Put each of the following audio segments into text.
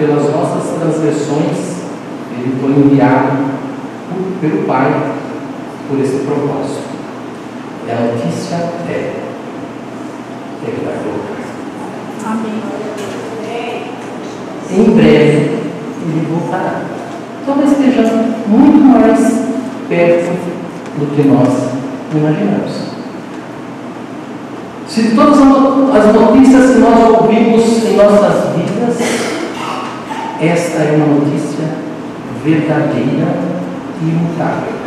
pelas nossas transgressões, ele foi enviado por, pelo Pai por esse propósito. E a notícia é: ele vai voltar. Amém. Em breve ele voltará. Talvez esteja muito mais perto do que nós imaginamos. Se todas as notícias que nós ouvimos em nossas vidas, esta é uma notícia verdadeira e imutável.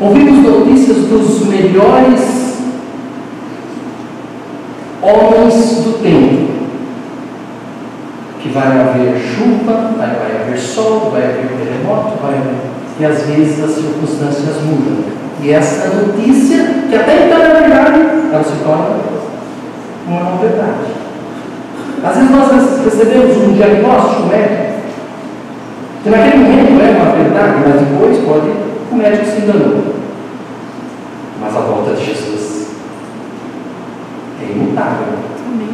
Ouvimos notícias dos melhores homens do tempo. Que vai haver chuva, vai, vai haver sol, vai haver terremoto, vai haver. E às vezes as circunstâncias mudam. E essa notícia, que até então é verdade, ela se torna uma verdade. Às vezes nós recebemos um diagnóstico médico, que naquele momento é uma verdade, mas depois pode o médico se enganou. Mas a volta de Jesus é imutável. Amém.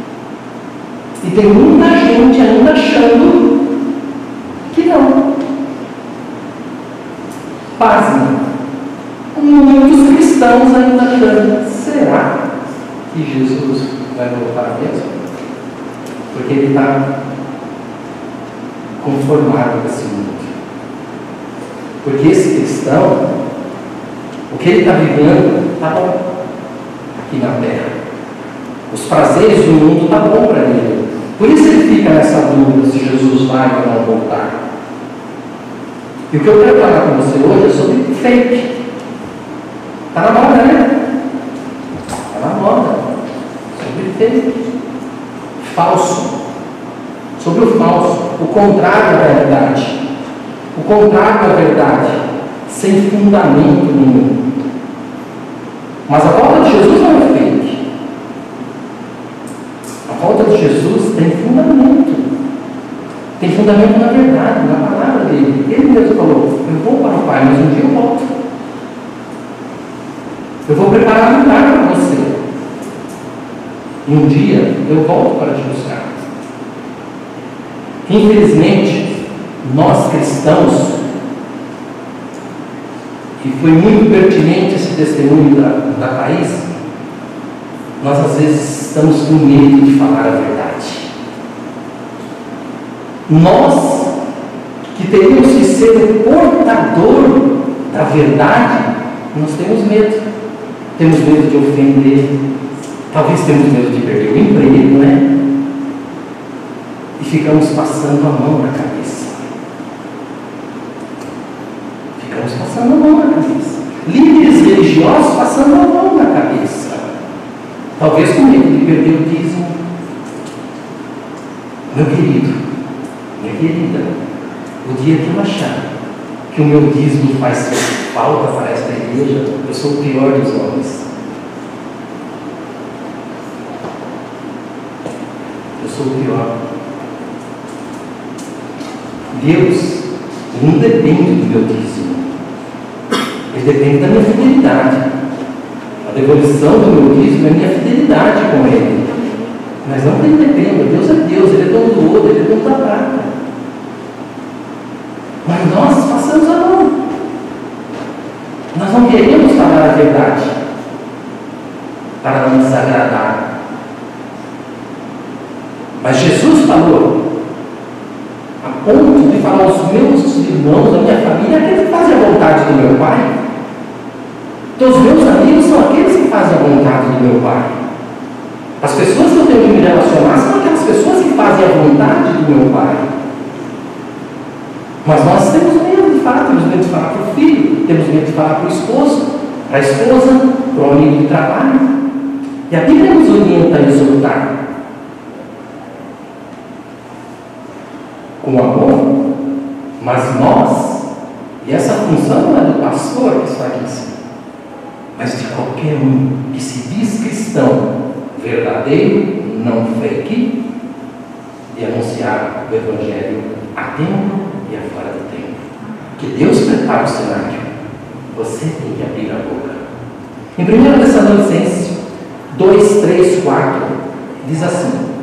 E tem muita gente ainda achando que não. Pasme. Muitos cristãos ainda achando, será que Jesus vai voltar mesmo? Porque ele está conformado com esse mundo. Porque esse cristão, o que ele está vivendo, está bom aqui na terra. Os prazeres do mundo estão tá bom para ele. Por isso ele fica nessa dúvida se Jesus vai ou não voltar. E o que eu quero falar com você hoje é sobre fake. Está na moda, né? Está na moda. Sobre fake. Falso. Sobre o falso. O contrário da verdade. O contrário da verdade. Sem fundamento nenhum. Mas a volta de Jesus não é fake. A volta de Jesus tem fundamento. Tem fundamento na verdade, na palavra dele. Ele mesmo falou: Eu vou para o Pai, mas um dia eu volto. Eu vou preparar um lugar para você. E um dia eu volto para te buscar. Infelizmente, nós cristãos, e foi muito pertinente esse testemunho da, da Thaís, nós às vezes estamos com medo de falar a verdade. Nós, que teríamos que ser o portador da verdade, nós temos medo. Temos medo de ofender, talvez temos medo de perder o emprego, né? E ficamos passando a mão na cabeça. Ficamos passando a mão na cabeça. Líderes religiosos passando a mão na cabeça. Talvez com medo de perder o dízimo. Meu querido, minha querida, o dia que eu achar que o meu dízimo faz falta para esta igreja, eu sou o pior dos homens. Eu sou o pior. Deus não depende do meu dízimo. Ele depende da minha fidelidade. A devolução do meu dízimo é minha fidelidade com Ele. Mas não que Ele. Deus é Deus, Ele é dono do ouro, Ele é dono da prata. Mas nós passamos a mão. Nós não queremos falar a verdade para não desagradar. Mas Jesus falou, a ponto de falar aos meus irmãos, a minha família, aqueles que fazem a vontade do meu Pai. Então, os meus amigos são aqueles que fazem a vontade do meu Pai. As pessoas que eu tenho que me relacionar são aquelas pessoas que fazem a vontade do meu Pai. Mas nós temos medo de falar, temos medo de falar para o filho, temos medo de falar para o esposo, para a esposa, para o amigo de trabalho. E a Bíblia nos orienta a exortar. Mas nós, e essa função não é do pastor que está aqui em cima, mas de qualquer um que se diz cristão verdadeiro, não fake, de anunciar o Evangelho a tempo e a fora do tempo. Que Deus prepara o cenário. Você tem que abrir a boca. Em 1 Tessalonicenses 2, 3, 4, diz assim: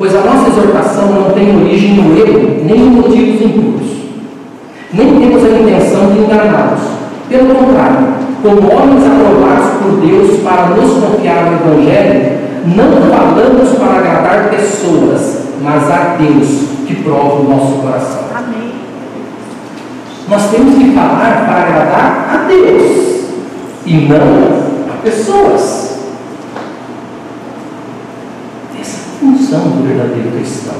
Pois a nossa exortação não tem origem no erro, nem em motivos impuros. Nem temos a intenção de enganá-los. Pelo contrário, como homens aprovados por Deus para nos confiar no Evangelho, não falamos para agradar pessoas, mas a Deus que prova o nosso coração. Amém. Nós temos que falar para agradar a Deus e não a pessoas. Essa é a função do verdadeiro cristão.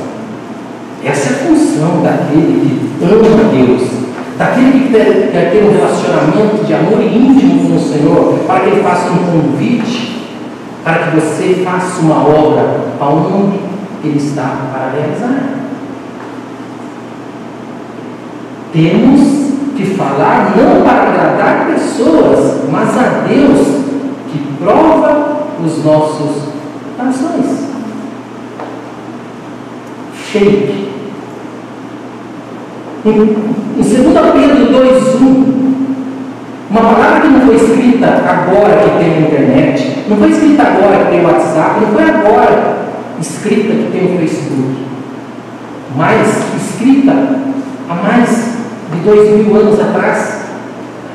Essa é a função daquele que ama Deus, daquele que quer ter um relacionamento de amor íntimo com o Senhor, para que ele faça um convite para que você faça uma obra aonde ele está para realizar. Temos que falar não para agradar pessoas, mas a Deus que prova os nossos corações. Fake. Em, em 2 Pedro 2,1 uma palavra que não foi escrita agora que tem a internet, não foi escrita agora que tem o WhatsApp, não foi agora escrita que tem o Facebook, mas escrita há mais de dois mil anos atrás.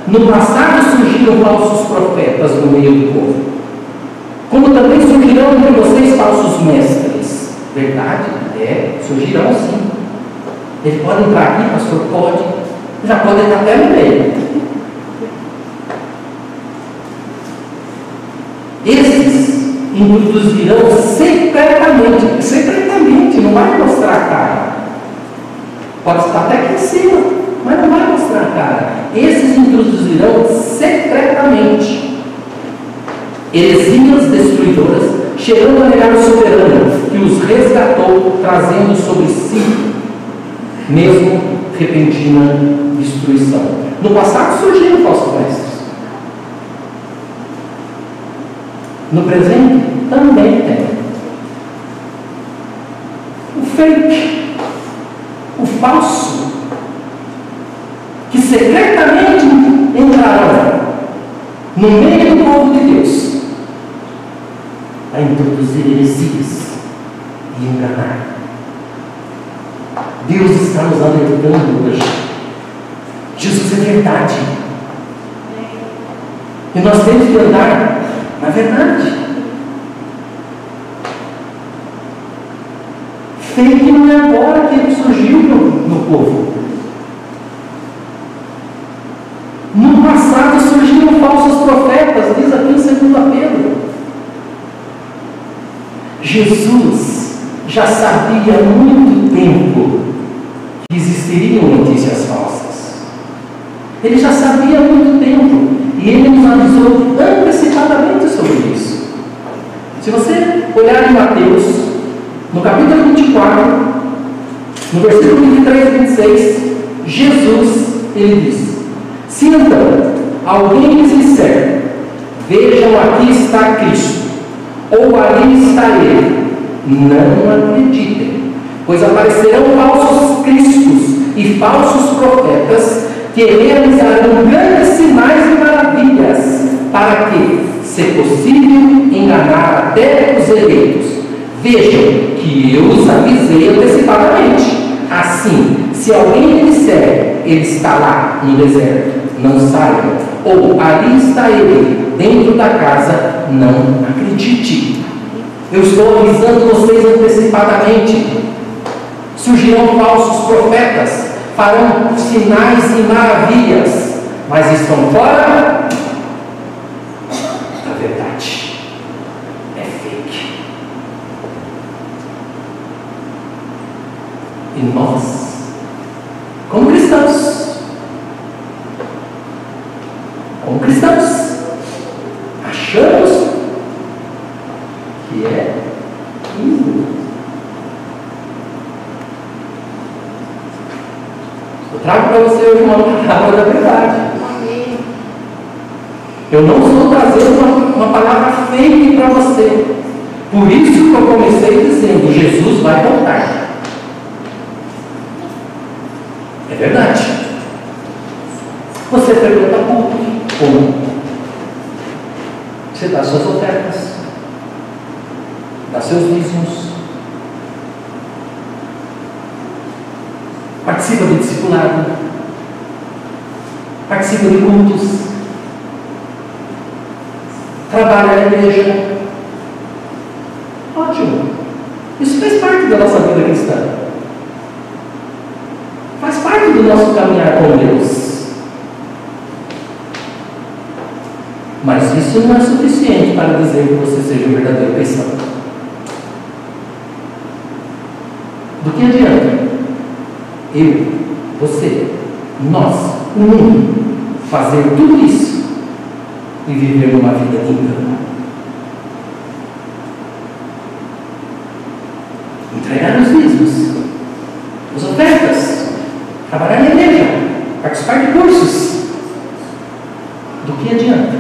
No passado surgiram falsos profetas no meio do povo, como também surgirão entre vocês falsos mestres. Verdade? É, surgirão sim. Ele pode entrar aqui, pastor? Pode. Já pode entrar até no meio. Esses introduzirão secretamente, secretamente, não vai mostrar a cara. Pode estar até aqui em cima, mas não vai mostrar a cara. Esses introduzirão secretamente heresias destruidoras, chegando a negar o soberano que os resgatou, trazendo sobre si mesmo repentina destruição. No passado surgiram falsos mestres. No presente também tem. O fake, o falso, que secretamente entrarão no meio do povo de Deus a introduzir heresias e enganar. Deus está nos alertando hoje. Jesus é verdade. E nós temos que andar na verdade. Fake não é agora que ele surgiu no, no povo. No passado surgiram falsos profetas, diz aqui em 2 Pedro. Jesus já sabia há muito tempo que existiriam notícias falsas. Ele já sabia há muito tempo. E ele nos avisou antecipadamente sobre isso. Se você olhar em Mateus, no capítulo 24, no versículo 23 e 26, Jesus, ele diz: Se então alguém lhes disser, vejam aqui está Cristo, ou ali está Ele, não acreditem, pois aparecerão falsos cristos e falsos profetas que realizarão grandes sinais e maravilhas, para que, se possível, enganar até os eleitos. Vejam que eu os avisei antecipadamente. Assim, se alguém lhe disser, ele está lá no deserto, não saiam, ou ali está ele, dentro da casa, não acredite. Eu estou avisando vocês antecipadamente. Surgirão falsos profetas, farão sinais e maravilhas, mas estão fora da verdade. É fake. E nós, como cristãos, como cristãos, achamos que é isso. trago para você hoje uma palavra da verdade. Eu não estou trazendo uma, uma palavra fake para você. Por isso que eu comecei dizendo: Jesus vai voltar. É verdade. Você pergunta culto. Como? Você dá suas ofertas, dá seus dízimos, participa do discipulado, participa de cultos, trabalha na igreja. Ótimo. Isso faz parte da nossa vida cristã. Faz parte do nosso caminhar com Deus. Mas isso não é suficiente para dizer que você seja um verdadeiro cristão. Do que adianta eu, você, nós, o mundo, fazer tudo isso e viver uma vida engano? Entregar os dízimos, as ofertas, trabalhar na igreja, participar de cursos. Do que adianta?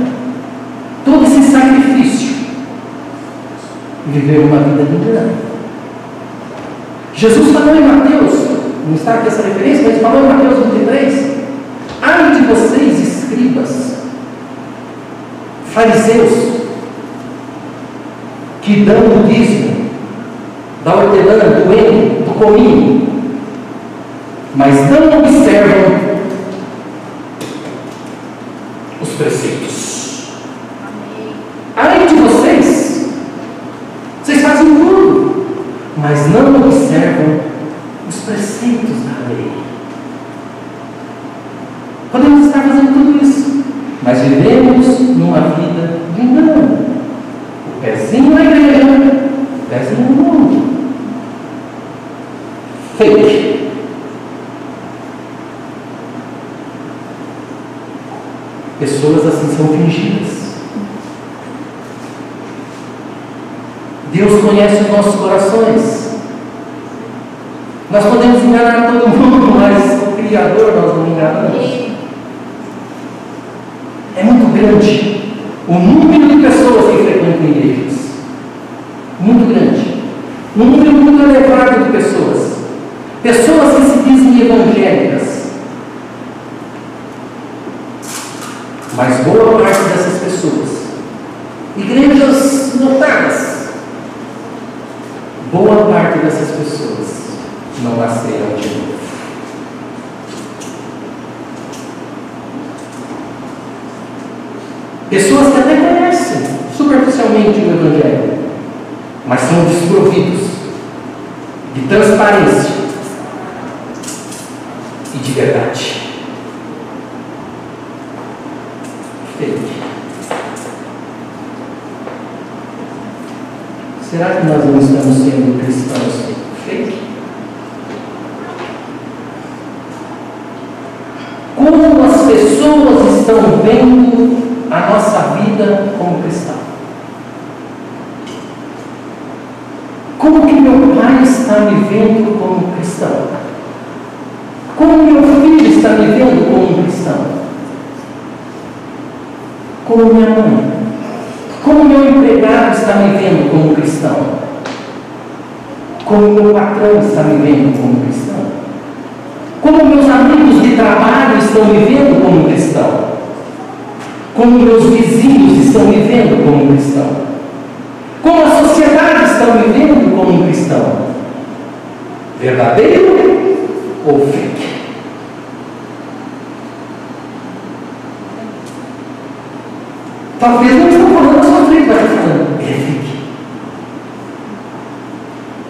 Todo esse sacrifício e viver uma vida engano. Jesus falou em Mateus não está aqui essa referência, mas falou em Mateus 23. Ai de vocês, escribas, fariseus, que dão o dízimo, da hortelã, do eno, do cominho, mas não observam os preceitos. Ai de vocês, vocês fazem tudo, mas não observam os preceitos da lei. Podemos estar fazendo tudo isso, mas vivemos numa vida engano. O pezinho na igreja, o pezinho no mundo. Fake. Pessoas assim são fingidas. Deus conhece os nossos corações. Nós podemos enganar todo mundo, mas o Criador nós não enganamos. Grande o número de pessoas que frequentam igrejas. Muito grande. Um número muito elevado de pessoas. Pessoas que se dizem evangélicas. Mas boa parte dessas pessoas, igrejas notadas, boa parte dessas pessoas não nasceram de novo. Pessoas que até conhecem superficialmente o Evangelho, mas são desprovidos de transparência e de verdade. Fake. Será que nós não estamos sendo cristãos fake? como as pessoas estão vendo a nossa vida como cristão. Como que meu pai está me vendo como cristão? Como meu filho está me vendo como cristão? Como minha mãe? Como meu empregado está me vendo como cristão? Como meu patrão está me vendo como cristão? Como meus amigos trabalho estão me vendo como cristão? Como meus vizinhos estão me vendo como cristão? Como a sociedade está me vendo como cristão? Verdadeiro ou fake? Talvez não estou falando sua frente, mas estou falando, é fake.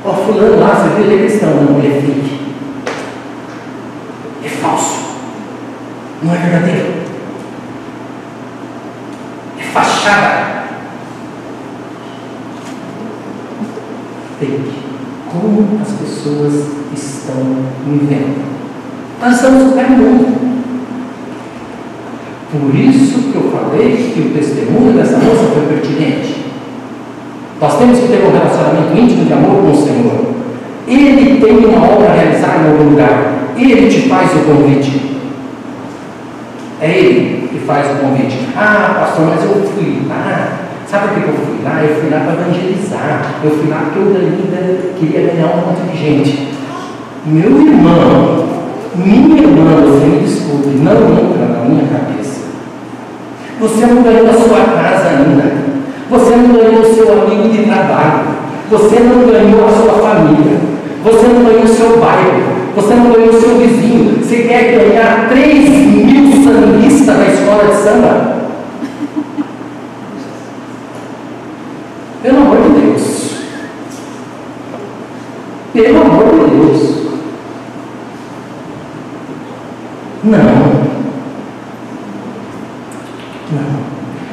Ó, fulano lá, você viu, ele é cristão, não, ele é fake falso. Não é verdadeiro. É fachada. Fake. Como as pessoas estão me vendo. Nós estamos no mundo. Por isso que eu falei que o testemunho dessa moça foi pertinente. Nós temos que ter um relacionamento íntimo de amor com o Senhor. Ele tem uma obra a realizar em algum lugar, ele te faz o convite. É ele que faz o convite. Ah, pastor, mas eu fui lá. Sabe por que eu fui lá? Eu fui lá para evangelizar. Eu fui lá porque eu ainda queria ganhar um monte de gente. Meu irmão, minha irmã, você me desculpe, não entra na minha cabeça. Você não ganhou a sua casa ainda. Você não ganhou o seu amigo de trabalho. Você não ganhou a sua família. Você não ganhou o seu bairro. Você não ganhou seu vizinho. Você quer ganhar 3 mil sambistas na escola de samba? Pelo amor de Deus. Pelo amor de Deus. Não. Não.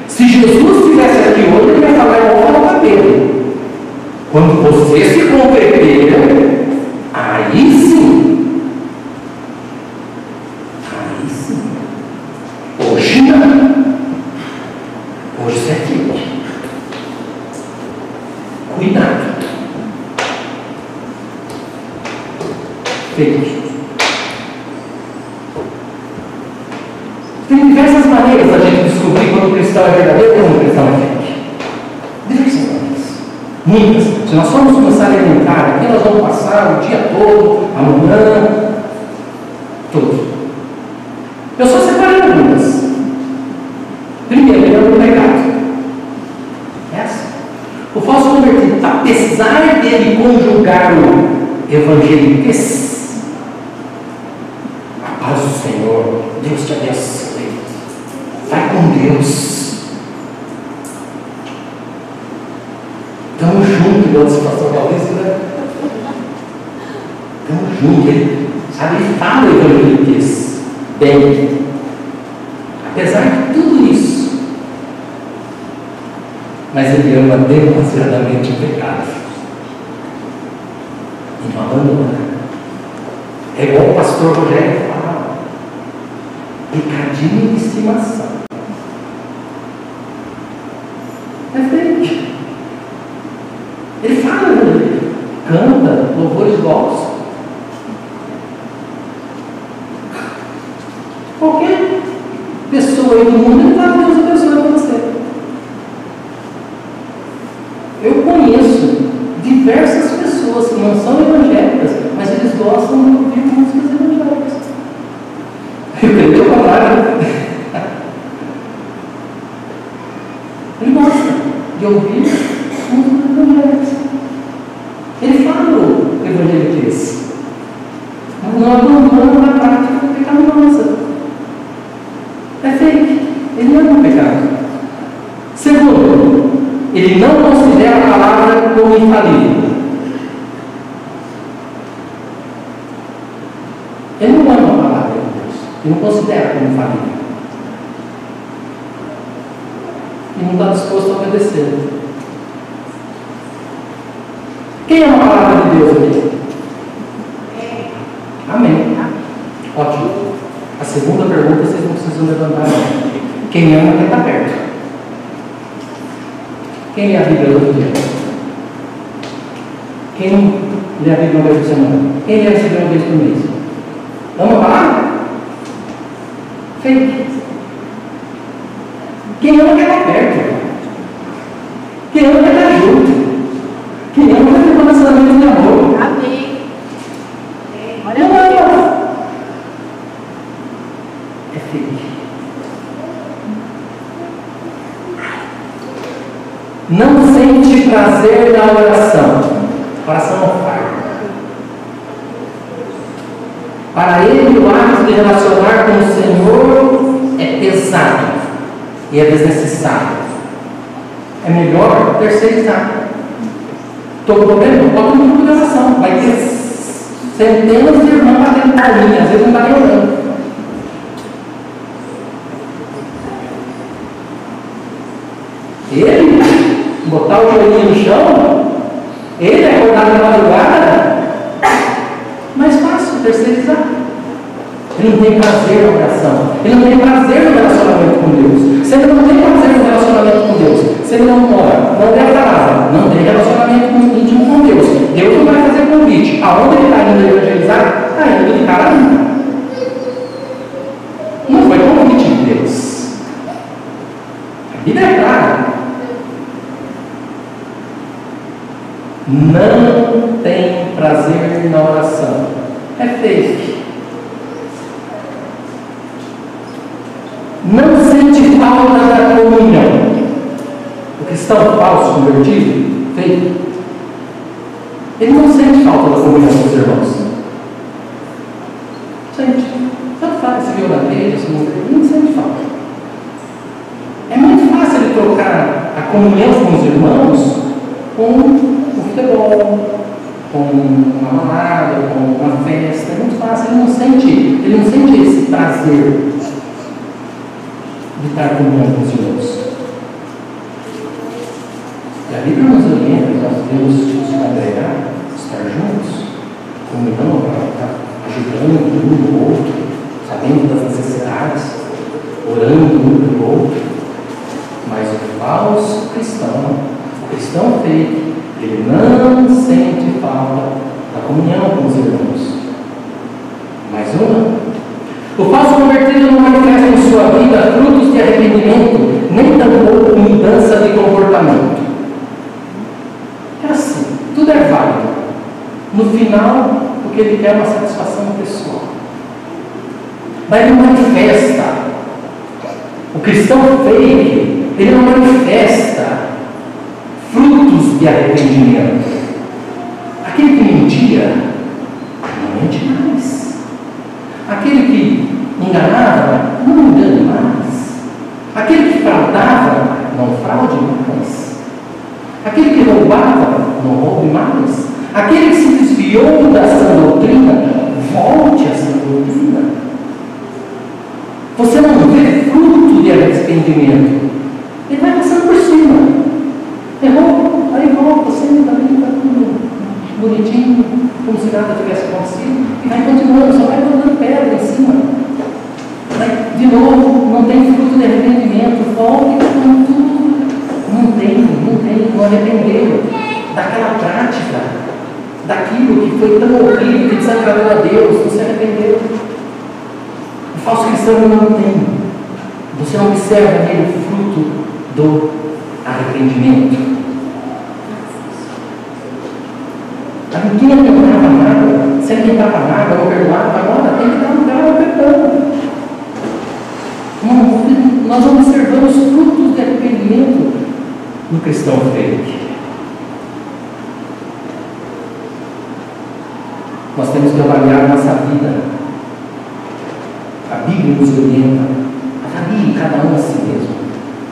Se Jesus estivesse aqui hoje, ele ia falar igual ao Pedro. Quando você se converter, aí sim. Aí sim. Hoje não. Hoje você é filho. Cuidado. Filhos. Tem diversas maneiras da gente descobrir quando o cristão é verdadeiro ou quando o cristão é fake. Diversas maneiras. Muitas. Se nós formos começar a elementar aqui, nós vamos passar o dia todo, amanhã, tudo. Eu só separei algumas. Primeiro, é o pecado. Essa. O falso convertido, apesar dele conjugar o evangeliques, a paz do Senhor, Deus te abençoe. Vai com Deus. Estamos juntos, igual disse o pastor Maurício, né? Estamos juntos. Ele, sabe, ele fala o evangeliques bem. Apesar de tudo isso. Ama demasiadamente pecado. E não abandona. É igual o pastor Rogério fala. Pecadinho de estimação. É fake. Ele fala, ele canta louvores gospel. Qualquer pessoa aí do mundo, ele fala Deus abençoe você. Eu conheço diversas pessoas que não são evangélicas, mas eles gostam de ouvir músicas evangélicas. Eu creio que é o contrário. Ele gosta de ouvir músicas evangélicas. Ele fala o evangeliquez. Mas não abandona na prática pecaminosa. É fake. Ele não é um pecado. Segundo, ele não considera a palavra como infalível. Ele não ama a palavra de Deus. Ele não considera como infalível. E não está disposto a obedecer. Quem ama a palavra de Deus aqui? Amém. Ótimo. A segunda pergunta vocês não precisam levantar. Não. Quem ama quem está perto. Quem lê a Bíblia todo dia? Quem lê a Bíblia uma vez por semana? Quem lê a Bíblia uma vez por mês? Ama a palavra? Fake. Quem ama quer estar perto. Quem ama quer estar junto. Quem ama quer ter um relacionamento de amor. Amém. Olha Não a ama. É fake. Não sente prazer na oração. Oração fardo. Para ele, o ato de relacionar com o Senhor é pesado e é desnecessário. É melhor terceirizar. Com problema? Bota no grupo de oração. Vai ter centenas de irmãos batendo palminha, às vezes não está nem orando. Ele no chão, ele acordar na madrugada, mais fácil terceirizar. Ele não tem prazer na oração, ele não tem prazer no relacionamento com Deus. Se ele não tem prazer no relacionamento com Deus, se ele não ora, não tem a palavra, não tem relacionamento íntimo com Deus, Deus não vai fazer convite. aonde ele está indo evangelizar, está indo de cara limpa. Não foi convite de Deus. A Bíblia é clara. Não tem prazer na oração. É fake. Não sente falta da comunhão. O cristão falso, convertido, fake. Ele não sente falta da comunhão com os irmãos. Sente. Tanto faz se viu na rede, se não ele não sente falta. É muito fácil ele trocar a comunhão com os irmãos com o futebol, com uma balada, com uma festa. É muito fácil. Ele não sente, ele não sente esse prazer de estar com os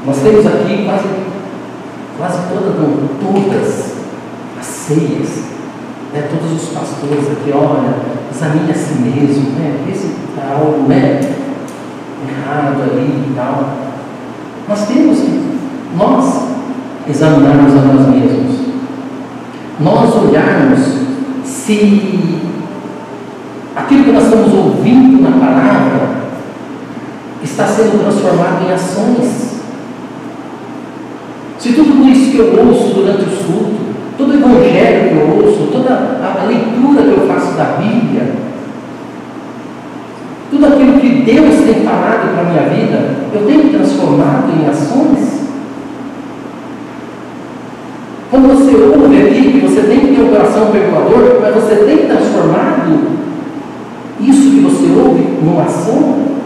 Nós temos aqui quase, quase todas, não, todas as ceias, né, todos os pastores aqui, olha, examine a si mesmo, né, vê se está algo né, errado ali e tal. Nós temos que, nós, examinarmos a nós mesmos. Nós olharmos se aquilo que nós estamos ouvindo na palavra está sendo transformado em ações. Se tudo isso que eu ouço durante o culto, todo o evangelho que eu ouço, toda a leitura que eu faço da Bíblia, tudo aquilo que Deus tem falado para a minha vida, eu tenho transformado em ações. Quando você ouve aqui que você tem que ter um coração perdoador, mas você tem transformado isso que você ouve numa ação?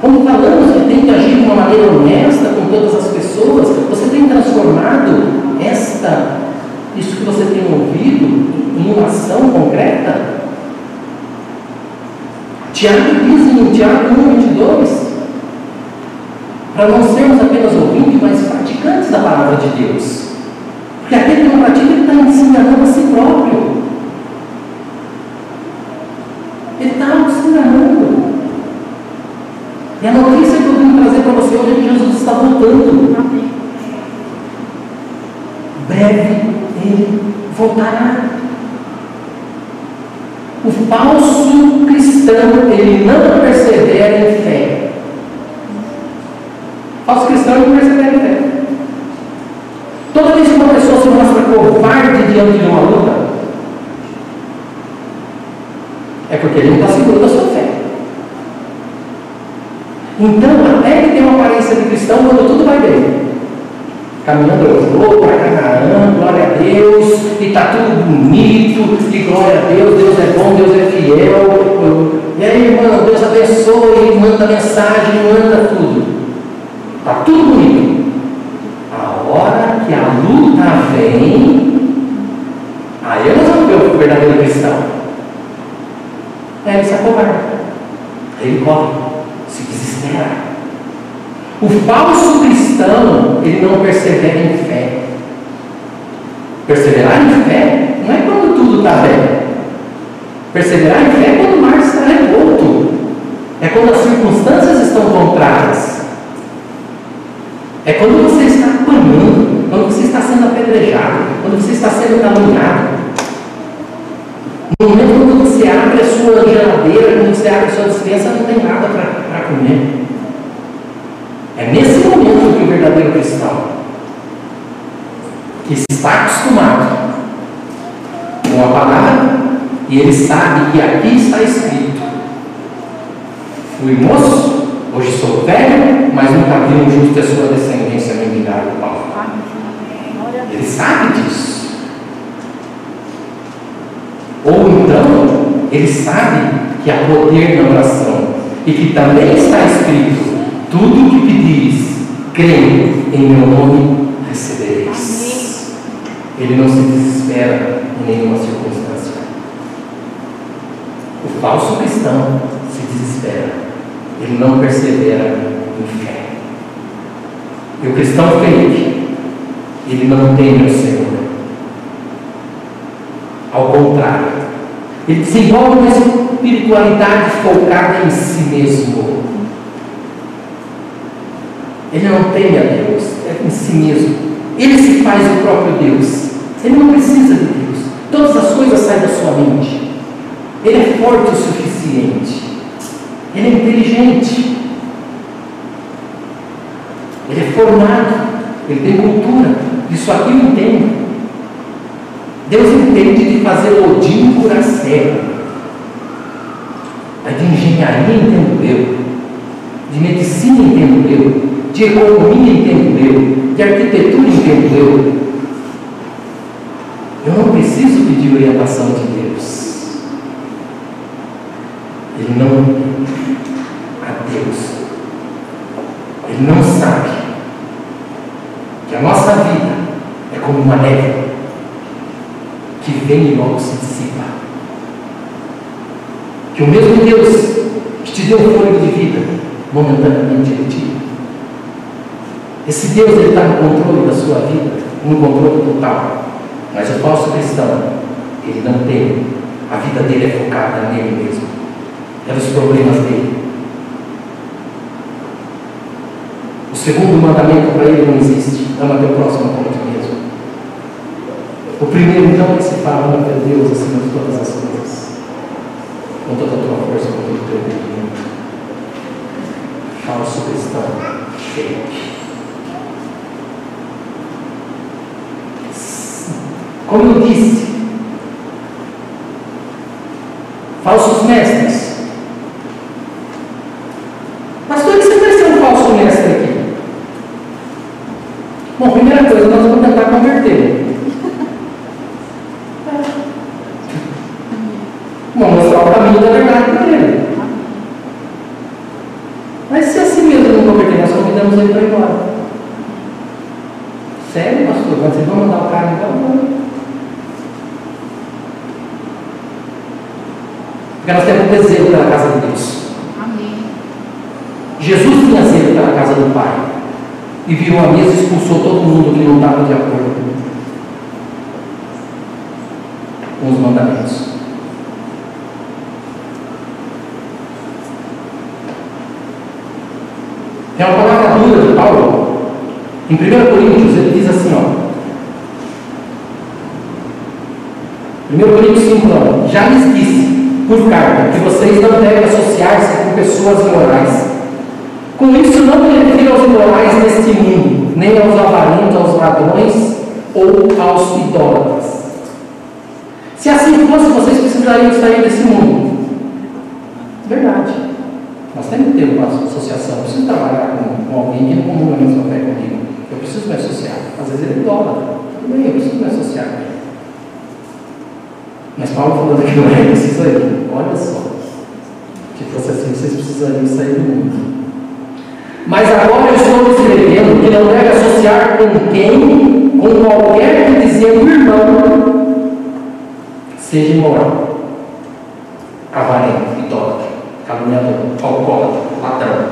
Quando falamos que tem que agir de uma maneira honesta com todas as pessoas, você tem transformado esta, isso que você tem ouvido em uma ação concreta? Tiago diz em Tiago 1, 22, para não sermos apenas ouvintes, mas praticantes da palavra de Deus. Porque aquele que não pratica, ele está ensinando a si próprio. Ele está se enganando. E a notícia que eu vim trazer para você hoje é que Jesus está voltando. Breve ele voltará. O falso cristão, ele não persevera em fé. O falso cristão não persevera em fé. Toda vez que uma pessoa se mostra covarde diante de uma luta, É porque ele não está seguro da sua. Então, até que tem uma aparência de cristão quando tudo vai bem. Caminhando eu vou para Canaã, glória a Deus, e está tudo bonito, e glória a Deus, Deus é bom, Deus é fiel. E aí, irmão, Deus abençoe, manda mensagem, manda tudo. Está tudo bonito. A hora que a luta vem, aí nós vamos ver o verdadeiro cristão. É, ele se acovarda. Ele corre O falso cristão, ele não persevera em fé. Perseverar em fé não é quando tudo está bem. Perseverar em fé é quando o mar está revolto. É quando as circunstâncias estão contrárias. É quando você está apanhando, quando você está sendo apedrejado, quando você está sendo caluniado. No momento quando você abre a sua geladeira, quando você abre a sua dispensa, não tem nada para comer. É nesse momento que o verdadeiro cristão, que está acostumado com a palavra, e ele sabe que aqui está escrito: fui moço, hoje sou velho, mas nunca vi um justo a sua descendência mendigar o pau. Ele sabe disso. Ou então, ele sabe que há poder na oração e que também está escrito: tudo o que pedires, crendo em meu nome, recebereis. Ele não se desespera em nenhuma circunstância. O falso cristão se desespera, ele não persevera em fé. E o cristão fake, ele não teme o Senhor. Ao contrário, ele desenvolve uma espiritualidade focada em si mesmo. Ele não teme a Deus, é em si mesmo. Ele se faz o próprio Deus. Ele não precisa de Deus. Todas as coisas saem da sua mente. Ele é forte o suficiente. Ele é inteligente. Ele é formado. Ele tem cultura. Isso aqui eu entendo. Deus entende de fazer Odin curar cego. É de engenharia entendo eu. De medicina entendo eu. De economia entendo eu. De arquitetura entendo eu. Não preciso pedir orientação de Deus. Ele não a Deus. Ele não sabe que a nossa vida é como uma neve que vem e logo se dissipa. Que o mesmo Deus que te deu o fôlego de vida, momentaneamente ele tira. Esse Deus ele está no controle da sua vida, no controle total. Mas o falso cristão, ele não tem. A vida dele é focada nele mesmo. É nos problemas dele. O segundo mandamento para ele não existe. Ama teu próximo como ti mesmo. O primeiro, então, é se fala, ama teu Deus acima de todas as coisas. Com toda a tua força, com todo o teu entendimento. Falso cristão, fake. Como eu disse, falsos mestres. Pastor, o que você vai ser um falso mestre aqui? Bom, primeira coisa, nós vamos tentar converter. Vamos mostrar o caminho da verdade para ele. Mas se assim mesmo não converter, nós convidamos ele para ir embora. Sério, pastor? Vocês vão mandar o cara então? Não. Porque nós temos um desejo pela casa de Deus. Amém. Jesus tinha zelo pela casa do Pai. E virou a mesa e expulsou todo mundo que não estava de acordo com os mandamentos. É uma palavra dura de Paulo. Em 1 Coríntios ele diz assim, ó. 1 Coríntios 5, não. Já lhes disse, por carta, que vocês não devem associar-se com pessoas imorais. Com isso não me refiro aos imorais deste mundo, nem aos avarentos, aos ladrões ou aos idólatras. Se assim fosse, vocês precisariam sair desse mundo. Verdade. Nós temos que ter uma associação. Eu preciso trabalhar com, com alguém que não comunga a mesma fé comigo. Eu preciso me associar. Às vezes ele dobra. Tudo bem, eu preciso me associar. Mas Paulo falando que não é preciso aí. Olha só. Se fosse assim, vocês precisariam sair do mundo. Mas agora eu estou escrevendo que não deve associar com quem, com qualquer que dizendo irmão, seja imoral, avarento, idólatra, caluniador, alcoólatra, ladrão.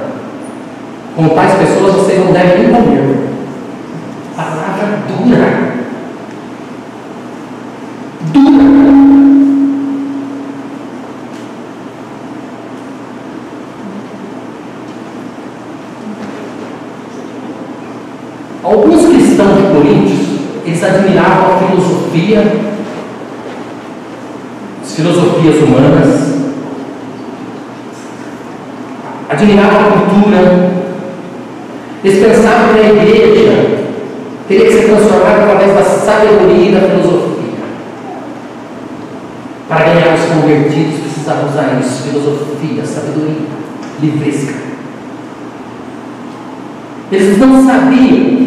Com tais pessoas vocês não devem nem comer. Palavra. Dura. Alguns cristãos de Coríntios, eles admiravam a filosofia, as filosofias humanas, admiravam a cultura, eles pensavam que a igreja teria que ser transformada através da sabedoria e da filosofia. Para ganhar os convertidos, precisava usar isso, filosofia, sabedoria, livresca. Eles não sabiam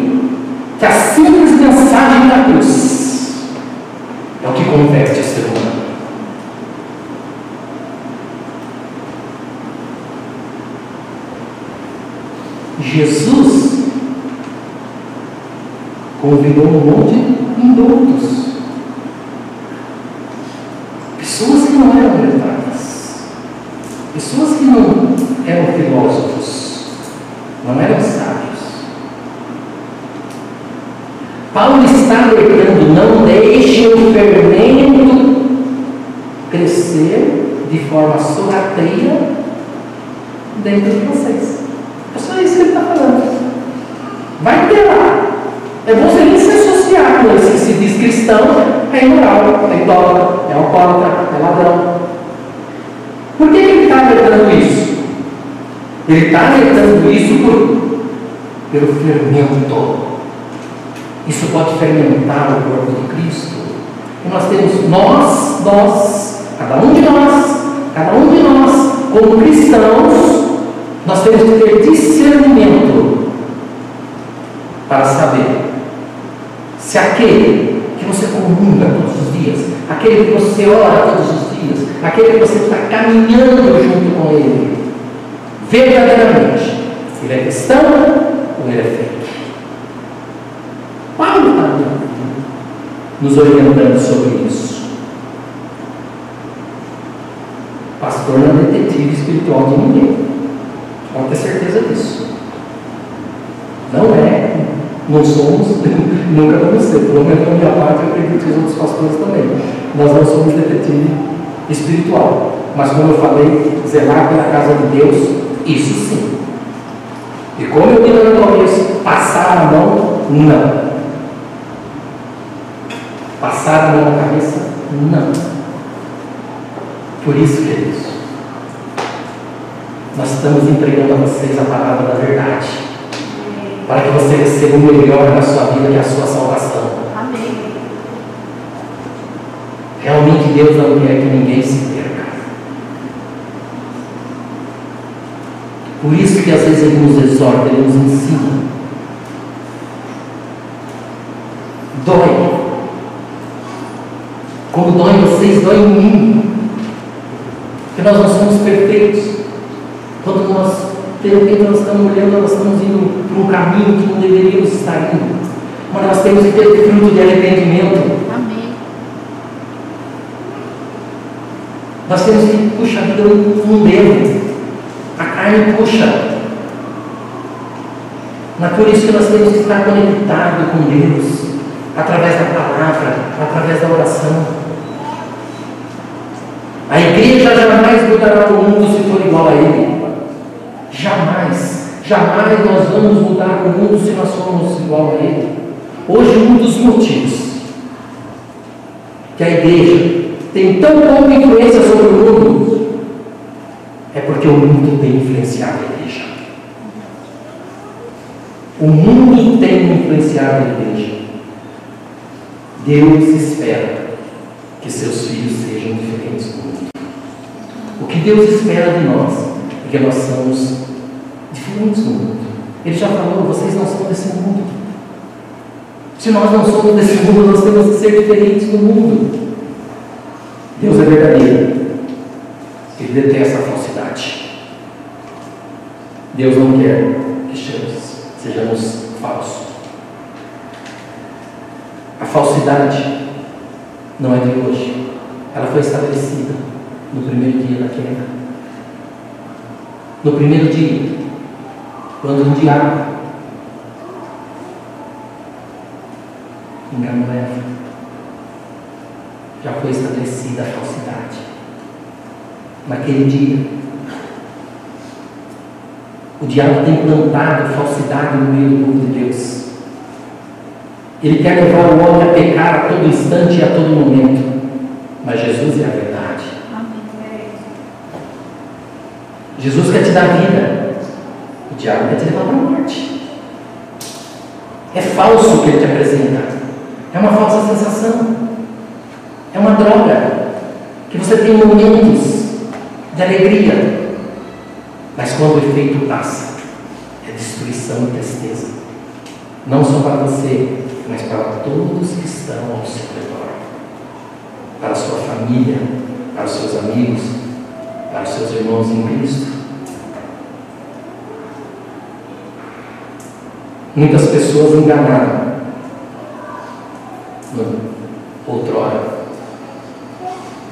que a simples mensagem da cruz converte o ser humano. Jesus convidou um monte de indultos. Pessoas que não eram letradas. Pessoas que não eram filósofos. Não eram sábios. Paulo está alertando, não deixe o fermento crescer de forma sorrateira dentro de vocês. É só isso que ele está falando. Vai ter lá. É você nem se associar com esse que se diz cristão, é imoral, é idólatra, é alcoólatra, é ladrão. Por que ele está alertando isso? Ele está alertando isso por, pelo fermento isso pode fermentar o corpo de Cristo. E nós temos, nós, nós, cada um de nós, cada um de nós, como cristãos, nós temos que ter discernimento para saber se aquele que você comunga todos os dias, aquele que você ora todos os que você está caminhando junto com ele, verdadeiramente, ele é cristão ou ele é fake? Paulo está nos orientando sobre isso. Pastor não é detetive espiritual de ninguém. Pode ter certeza disso. Não é, não somos, nunca vamos ser. Pelo menos da minha parte, eu acredito que os outros pastores também. Nós não somos detetive espiritual. Mas como eu falei, zelar pela casa de Deus, isso sim. E como eu digo no começo, passar a mão, não. Passar a na cabeça? Não. Por isso, queridos, nós estamos entregando a vocês a palavra da verdade. Para que você receba o melhor na sua vida, que é a sua salvação. Amém. Realmente Deus não quer que ninguém se perca. Por isso que às vezes Ele nos exorta, Ele nos ensina. Dói como dói vocês, dói em mim. Porque nós não somos perfeitos. Quando nós, de repente, nós estamos olhando, nós estamos indo para um caminho que não deveríamos estar indo. Mas nós temos que ter fruto de arrependimento. Amém. Temos que, puxa, vida não devo. A carne puxa. Mas por isso que nós temos que estar conectados com Deus, através da palavra, através da oração. A igreja jamais mudará o mundo se for igual a ele. Jamais. Jamais nós vamos mudar o mundo se nós formos igual a ele. Hoje, um dos motivos que a igreja tem tão pouca influência sobre o mundo é porque o mundo tem influenciado a igreja. O mundo tem influenciado a igreja. Deus espera que seus filhos sejam diferentes do mundo. que Deus espera de nós é que nós somos diferentes no mundo. Ele já falou, vocês não são desse mundo. Se nós não somos desse mundo, nós temos que ser diferentes do mundo. Deus é verdadeiro. Ele detesta a falsidade. Deus não quer que sejamos falsos. A falsidade não é de hoje. Ela foi estabelecida no primeiro dia da queda. No primeiro dia, quando um diabo enganou Eva, foi estabelecida a falsidade. Naquele dia, o diabo tem plantado falsidade no meio do povo de Deus. Ele quer levar o homem a pecar a todo instante e a todo momento. Mas Jesus é a verdade. Jesus quer te dar vida. O diabo quer te levar para a morte. É falso o que ele te apresenta. É uma falsa sensação. É uma droga. Que você tem momentos de alegria. Mas quando o efeito passa, é destruição e tristeza. Não só para você, mas para todos que estão ao seu redor. Para a sua família, para os seus amigos, para os seus irmãos em Cristo. Muitas pessoas enganaram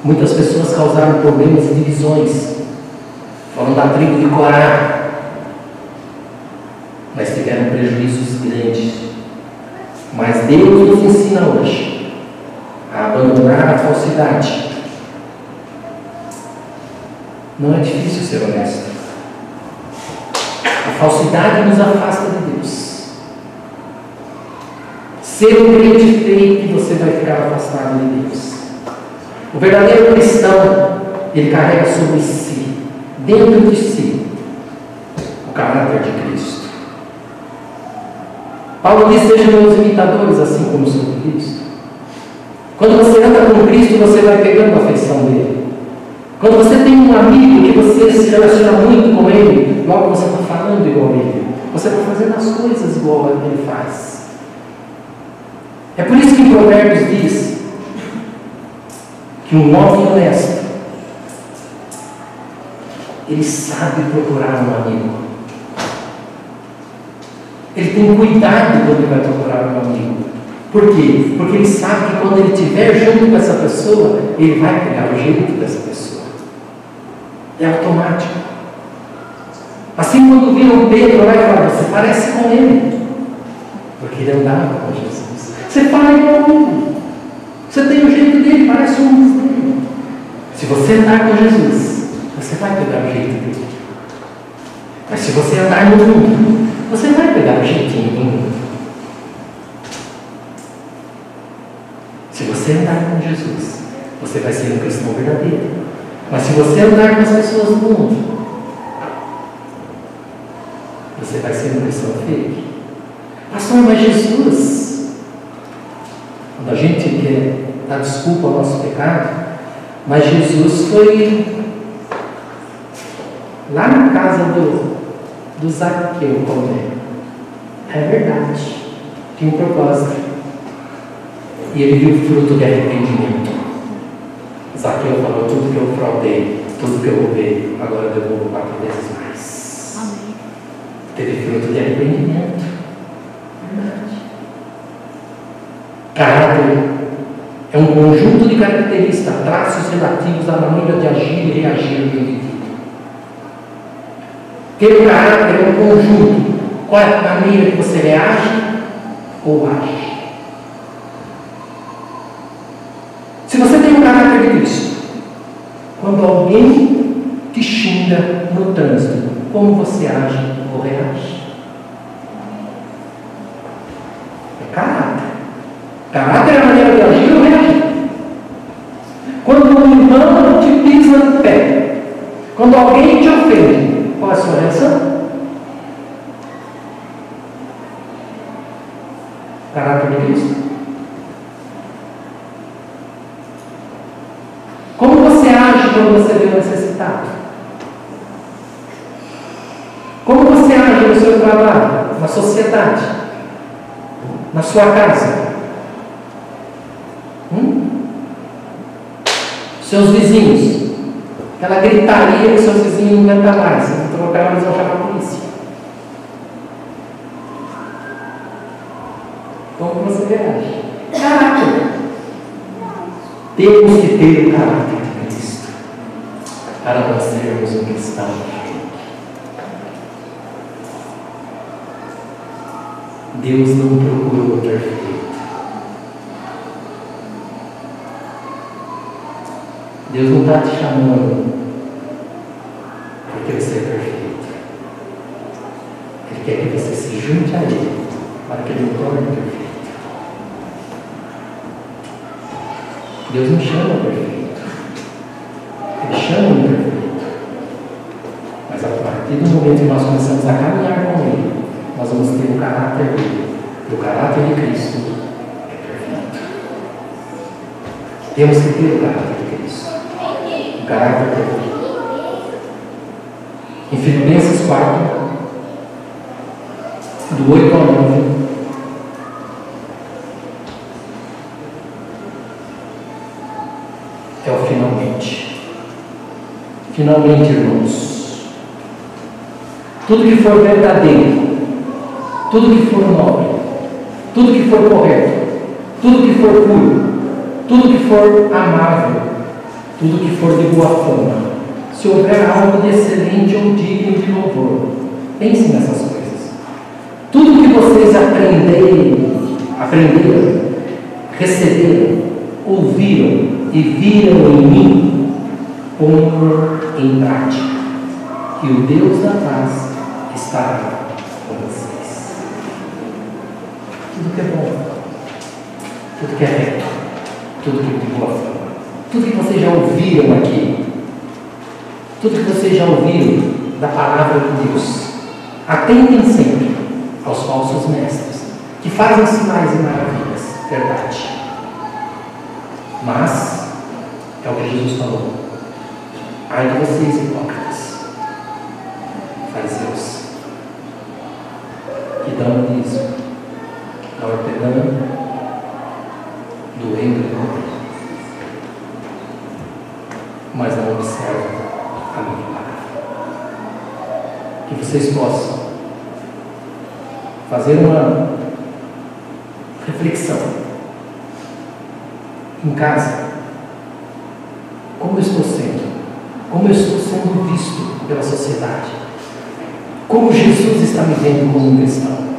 Muitas pessoas causaram problemas e divisões. Foram da tribo de Corá. Mas tiveram prejuízos grandes. Mas Deus nos ensina hoje a abandonar a falsidade. Não é difícil ser honesto. A falsidade nos afasta de Deus. Ser um crente fake, você vai ficar afastado de Deus. O verdadeiro cristão, ele carrega sobre si, dentro de si, o caráter de Cristo. Paulo diz: sejam meus imitadores, assim como sou de Cristo. Quando você anda com Cristo, você vai pegando a afeição dele. Quando você tem um amigo que você se relaciona muito com ele, logo você está falando igual a ele. Você está fazendo as coisas igual a ele faz. É por isso que em Provérbios diz que um homem honesto, ele sabe procurar um amigo. Ele tem cuidado quando ele vai procurar um amigo. Por quê? Porque ele sabe que quando ele estiver junto com essa pessoa, ele vai pegar o jeito dessa pessoa. É automático. Assim quando viram Pedro, vai falar, você parece com ele. Porque ele andava com Jesus. Você fala igual a. Você tem o jeito dele, parece um. Se você andar com Jesus, você vai pegar o jeito dele. Mas se você andar no mundo, você vai pegar o jeitinho do mundo. Se você andar com Jesus, você vai ser um cristão verdadeiro. Mas se você andar com as pessoas do mundo, você vai ser um cristão fake. Pastor, mas Jesus, quando a gente quer dar desculpa ao nosso pecado, mas Jesus foi lá na casa do, do Zaqueu comer. É verdade. Tinha um propósito. E ele viu o fruto de arrependimento. Zaqueu falou: tudo que eu fraudei, tudo que eu roubei, agora eu devolvo quatro vezes mais. Amém. Teve fruto de arrependimento. Verdade. Caráter é um conjunto de características, traços relativos à maneira de agir e reagir do indivíduo. Ter o caráter é um conjunto. Qual é a maneira que você reage ou age? Se você tem o caráter de Cristo, quando alguém te xinga no trânsito, como você age ou reage? É caráter. Caráter é reagir. Quando um irmão te pisa no pé, quando alguém te ofende, qual é a sua reação? Caráter de Cristo. Como você age quando você vê necessidade? necessitado? Como você age no seu trabalho, na sociedade, na sua casa? Seus vizinhos, aquela gritaria que seus vizinhos não aguentam mais, então eles vão chamar a polícia. Como você reage? Caráter. Temos que ter o caráter de Cristo para nós sermos um cristão. Deus não procurou o perfeito. Deus não está te chamando porque você é perfeito. Ele quer que você se junte a Ele para que Ele o torne perfeito. Deus não chama o perfeito. Ele chama o imperfeito. Mas a partir do momento que nós começamos a caminhar com Ele, nós vamos ter o caráter dele. E o caráter de Cristo é perfeito. Temos que ter o caráter caráter perfeito. Em Filipenses 4, do 8 ao 9, é o finalmente. Finalmente, irmãos. Tudo que for verdadeiro, tudo que for nobre, tudo que for correto, tudo que for puro, tudo que for amável, tudo que for de boa fama, se houver algo de excelente ou digno de louvor, pense nessas coisas. Tudo que vocês aprenderem, aprenderam, receberam, ouviram e viram em mim, ponham em prática, que o Deus da paz estará tudo que é bom, tudo que é reto, tudo que é de boa fama, tudo que vocês já ouviram aqui, tudo que vocês já ouviram da palavra de Deus. Atentem sempre aos falsos mestres, que fazem sinais e maravilhas, verdade. Mas, é o que Jesus falou, ai de vocês hipócritas, fariseus, que dão o dízimo a hortelã do reino de Deus. Mas não observa a minha palavra. Que vocês possam fazer uma reflexão em casa. Como eu estou sendo? Como eu estou sendo visto pela sociedade? Como Jesus está me vendo como um cristão?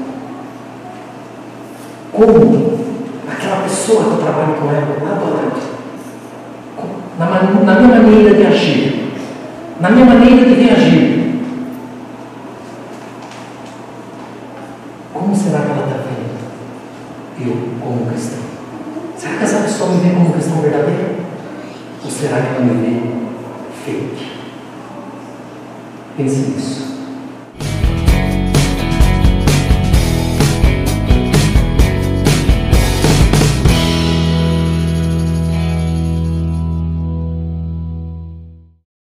como aquela pessoa que eu trabalho com ela lado lado, na, na minha maneira de agir, na minha maneira de reagir.